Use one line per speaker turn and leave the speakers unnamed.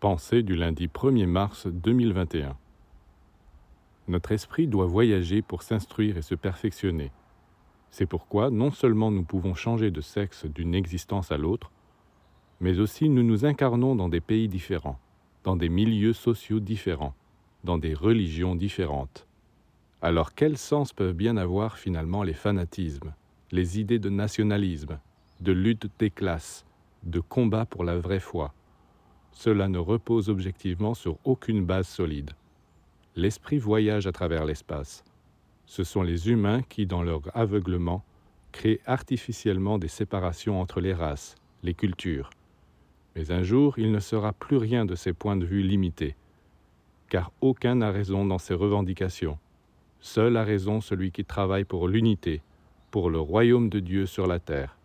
Pensée du lundi 1er mars 2021. Notre esprit doit voyager pour s'instruire et se perfectionner. C'est pourquoi non seulement nous pouvons changer de sexe d'une existence à l'autre, mais aussi nous nous incarnons dans des pays différents, dans des milieux sociaux différents, dans des religions différentes. Alors quel sens peuvent bien avoir finalement les fanatismes, les idées de nationalisme, de lutte des classes, de combat pour la vraie foi? Cela ne repose objectivement sur aucune base solide. L'esprit voyage à travers l'espace. Ce sont les humains qui, dans leur aveuglement, créent artificiellement des séparations entre les races, les cultures. Mais un jour, il ne sera plus rien de ces points de vue limités, car aucun n'a raison dans ses revendications. Seul a raison celui qui travaille pour l'unité, pour le royaume de Dieu sur la terre.